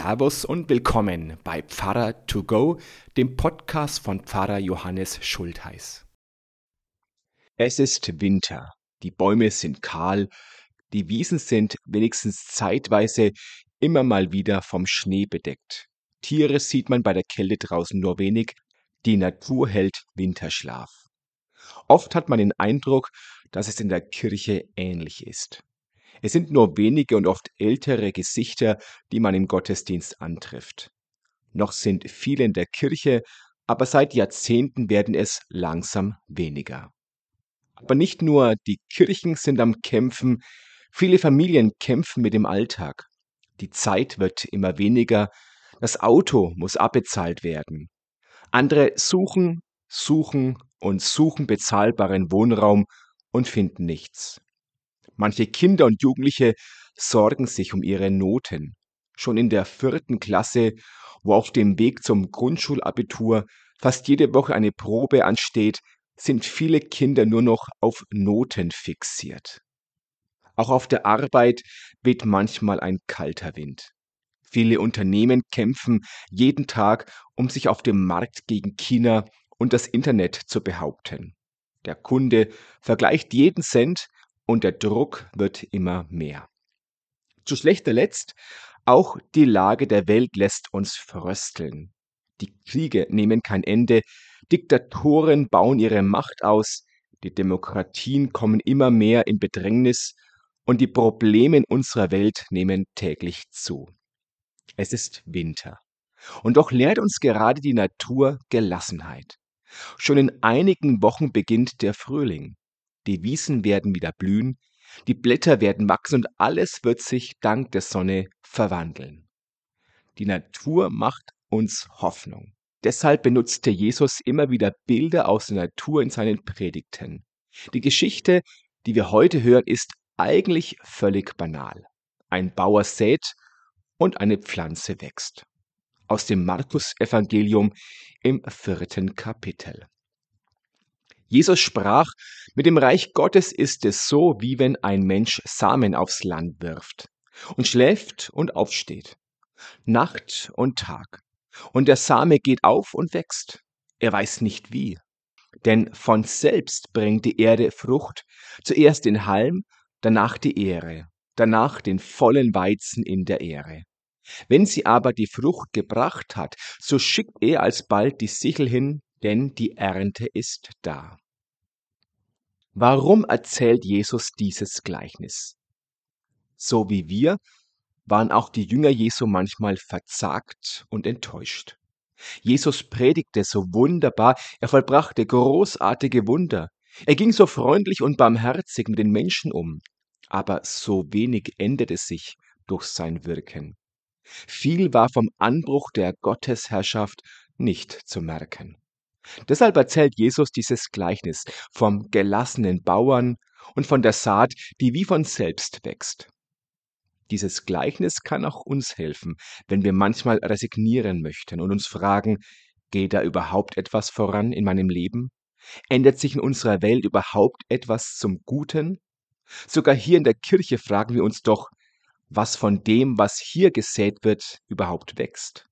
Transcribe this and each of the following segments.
Servus und willkommen bei Pfarrer to go, dem Podcast von Pfarrer Johannes Schultheiß. Es ist Winter, die Bäume sind kahl, die Wiesen sind wenigstens zeitweise immer mal wieder vom Schnee bedeckt. Tiere sieht man bei der Kälte draußen nur wenig, die Natur hält Winterschlaf. Oft hat man den Eindruck, dass es in der Kirche ähnlich ist. Es sind nur wenige und oft ältere Gesichter, die man im Gottesdienst antrifft. Noch sind viele in der Kirche, aber seit Jahrzehnten werden es langsam weniger. Aber nicht nur die Kirchen sind am Kämpfen, viele Familien kämpfen mit dem Alltag. Die Zeit wird immer weniger, das Auto muss abbezahlt werden. Andere suchen, suchen und suchen bezahlbaren Wohnraum und finden nichts. Manche Kinder und Jugendliche sorgen sich um ihre Noten. Schon in der vierten Klasse, wo auf dem Weg zum Grundschulabitur fast jede Woche eine Probe ansteht, sind viele Kinder nur noch auf Noten fixiert. Auch auf der Arbeit weht manchmal ein kalter Wind. Viele Unternehmen kämpfen jeden Tag, um sich auf dem Markt gegen China und das Internet zu behaupten. Der Kunde vergleicht jeden Cent und der Druck wird immer mehr. Zu schlechter Letzt, auch die Lage der Welt lässt uns frösteln. Die Kriege nehmen kein Ende, Diktatoren bauen ihre Macht aus, die Demokratien kommen immer mehr in Bedrängnis und die Probleme in unserer Welt nehmen täglich zu. Es ist Winter. Und doch lehrt uns gerade die Natur Gelassenheit. Schon in einigen Wochen beginnt der Frühling die Wiesen werden wieder blühen, die Blätter werden wachsen und alles wird sich dank der Sonne verwandeln. Die Natur macht uns Hoffnung. Deshalb benutzte Jesus immer wieder Bilder aus der Natur in seinen Predigten. Die Geschichte, die wir heute hören, ist eigentlich völlig banal. Ein Bauer sät und eine Pflanze wächst. Aus dem Markus-Evangelium im vierten Kapitel. Jesus sprach, mit dem Reich Gottes ist es so, wie wenn ein Mensch Samen aufs Land wirft und schläft und aufsteht. Nacht und Tag. Und der Same geht auf und wächst. Er weiß nicht wie. Denn von selbst bringt die Erde Frucht, zuerst den Halm, danach die Ehre, danach den vollen Weizen in der Ehre. Wenn sie aber die Frucht gebracht hat, so schickt er alsbald die Sichel hin, denn die Ernte ist da. Warum erzählt Jesus dieses Gleichnis? So wie wir waren auch die Jünger Jesu manchmal verzagt und enttäuscht. Jesus predigte so wunderbar, er vollbrachte großartige Wunder. Er ging so freundlich und barmherzig mit den Menschen um, aber so wenig änderte sich durch sein Wirken. Viel war vom Anbruch der Gottesherrschaft nicht zu merken. Deshalb erzählt Jesus dieses Gleichnis vom gelassenen Bauern und von der Saat, die wie von selbst wächst. Dieses Gleichnis kann auch uns helfen, wenn wir manchmal resignieren möchten und uns fragen, geht da überhaupt etwas voran in meinem Leben? Ändert sich in unserer Welt überhaupt etwas zum Guten? Sogar hier in der Kirche fragen wir uns doch, was von dem, was hier gesät wird, überhaupt wächst.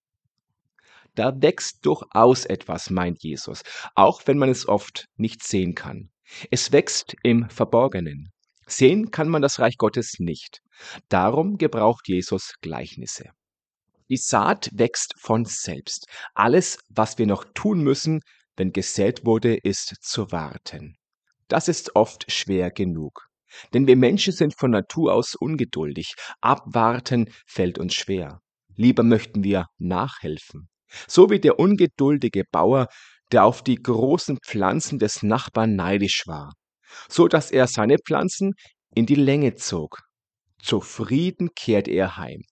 Da wächst durchaus etwas, meint Jesus, auch wenn man es oft nicht sehen kann. Es wächst im Verborgenen. Sehen kann man das Reich Gottes nicht. Darum gebraucht Jesus Gleichnisse. Die Saat wächst von selbst. Alles, was wir noch tun müssen, wenn gesät wurde, ist zu warten. Das ist oft schwer genug. Denn wir Menschen sind von Natur aus ungeduldig. Abwarten fällt uns schwer. Lieber möchten wir nachhelfen. So wie der ungeduldige Bauer, der auf die großen Pflanzen des Nachbarn neidisch war, so dass er seine Pflanzen in die Länge zog. Zufrieden kehrte er heim.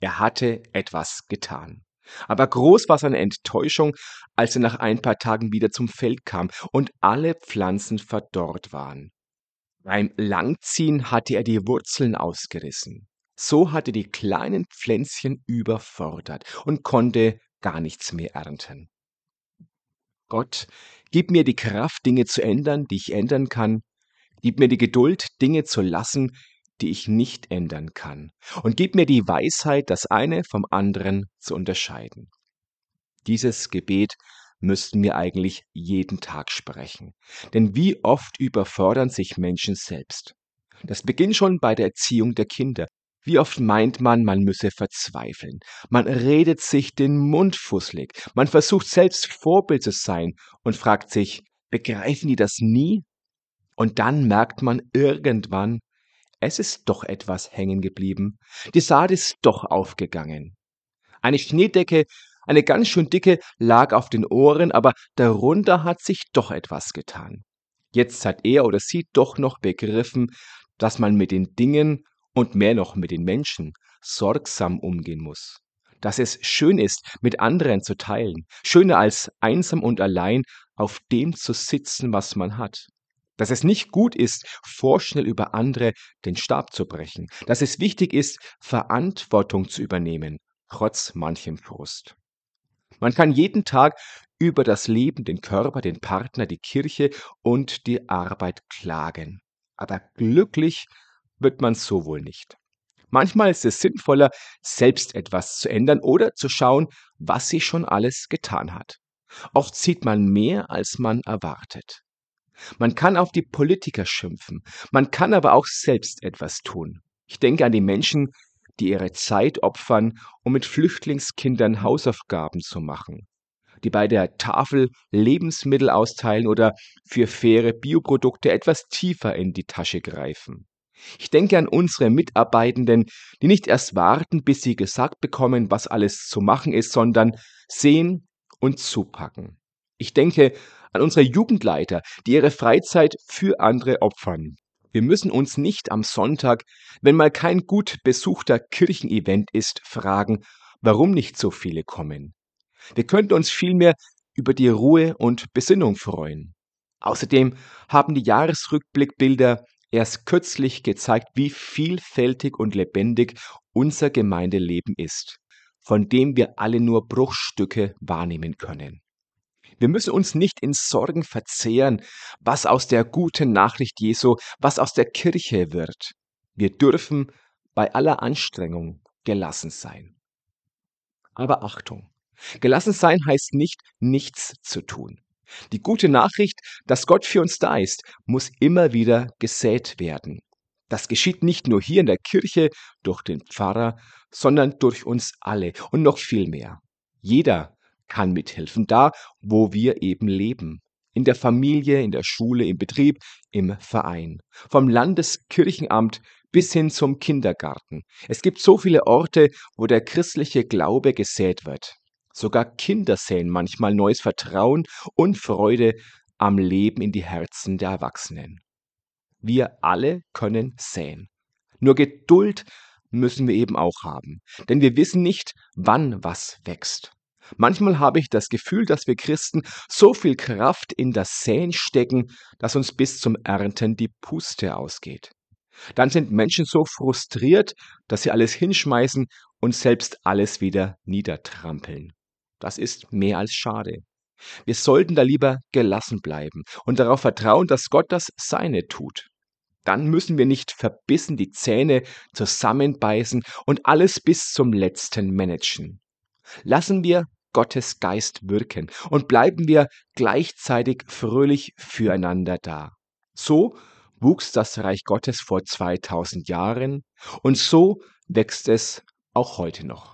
Er hatte etwas getan. Aber groß war seine Enttäuschung, als er nach ein paar Tagen wieder zum Feld kam und alle Pflanzen verdorrt waren. Beim Langziehen hatte er die Wurzeln ausgerissen. So hatte die kleinen Pflänzchen überfordert und konnte gar nichts mehr ernten. Gott, gib mir die Kraft, Dinge zu ändern, die ich ändern kann. Gib mir die Geduld, Dinge zu lassen, die ich nicht ändern kann, und gib mir die Weisheit, das eine vom anderen zu unterscheiden. Dieses Gebet müssten wir eigentlich jeden Tag sprechen. Denn wie oft überfordern sich Menschen selbst? Das beginnt schon bei der Erziehung der Kinder. Wie oft meint man, man müsse verzweifeln? Man redet sich den Mund fusselig. Man versucht selbst Vorbild zu sein und fragt sich, begreifen die das nie? Und dann merkt man irgendwann, es ist doch etwas hängen geblieben. Die Saat ist doch aufgegangen. Eine Schneedecke, eine ganz schön dicke, lag auf den Ohren, aber darunter hat sich doch etwas getan. Jetzt hat er oder sie doch noch begriffen, dass man mit den Dingen und mehr noch mit den Menschen sorgsam umgehen muss. Dass es schön ist, mit anderen zu teilen, schöner als einsam und allein auf dem zu sitzen, was man hat. Dass es nicht gut ist, vorschnell über andere den Stab zu brechen. Dass es wichtig ist, Verantwortung zu übernehmen, trotz manchem Frust. Man kann jeden Tag über das Leben, den Körper, den Partner, die Kirche und die Arbeit klagen. Aber glücklich wird man so wohl nicht. Manchmal ist es sinnvoller, selbst etwas zu ändern oder zu schauen, was sie schon alles getan hat. Oft sieht man mehr, als man erwartet. Man kann auf die Politiker schimpfen, man kann aber auch selbst etwas tun. Ich denke an die Menschen, die ihre Zeit opfern, um mit Flüchtlingskindern Hausaufgaben zu machen, die bei der Tafel Lebensmittel austeilen oder für faire Bioprodukte etwas tiefer in die Tasche greifen. Ich denke an unsere Mitarbeitenden, die nicht erst warten, bis sie gesagt bekommen, was alles zu machen ist, sondern sehen und zupacken. Ich denke an unsere Jugendleiter, die ihre Freizeit für andere opfern. Wir müssen uns nicht am Sonntag, wenn mal kein gut besuchter Kirchenevent ist, fragen, warum nicht so viele kommen. Wir könnten uns vielmehr über die Ruhe und Besinnung freuen. Außerdem haben die Jahresrückblickbilder erst kürzlich gezeigt, wie vielfältig und lebendig unser Gemeindeleben ist, von dem wir alle nur Bruchstücke wahrnehmen können. Wir müssen uns nicht in Sorgen verzehren, was aus der guten Nachricht Jesu, was aus der Kirche wird. Wir dürfen bei aller Anstrengung gelassen sein. Aber Achtung, gelassen sein heißt nicht, nichts zu tun. Die gute Nachricht, dass Gott für uns da ist, muss immer wieder gesät werden. Das geschieht nicht nur hier in der Kirche durch den Pfarrer, sondern durch uns alle und noch viel mehr. Jeder kann mithelfen, da wo wir eben leben. In der Familie, in der Schule, im Betrieb, im Verein. Vom Landeskirchenamt bis hin zum Kindergarten. Es gibt so viele Orte, wo der christliche Glaube gesät wird. Sogar Kinder säen manchmal neues Vertrauen und Freude am Leben in die Herzen der Erwachsenen. Wir alle können säen. Nur Geduld müssen wir eben auch haben, denn wir wissen nicht, wann was wächst. Manchmal habe ich das Gefühl, dass wir Christen so viel Kraft in das Säen stecken, dass uns bis zum Ernten die Puste ausgeht. Dann sind Menschen so frustriert, dass sie alles hinschmeißen und selbst alles wieder niedertrampeln. Das ist mehr als schade. Wir sollten da lieber gelassen bleiben und darauf vertrauen, dass Gott das Seine tut. Dann müssen wir nicht verbissen die Zähne zusammenbeißen und alles bis zum letzten managen. Lassen wir Gottes Geist wirken und bleiben wir gleichzeitig fröhlich füreinander da. So wuchs das Reich Gottes vor 2000 Jahren und so wächst es auch heute noch.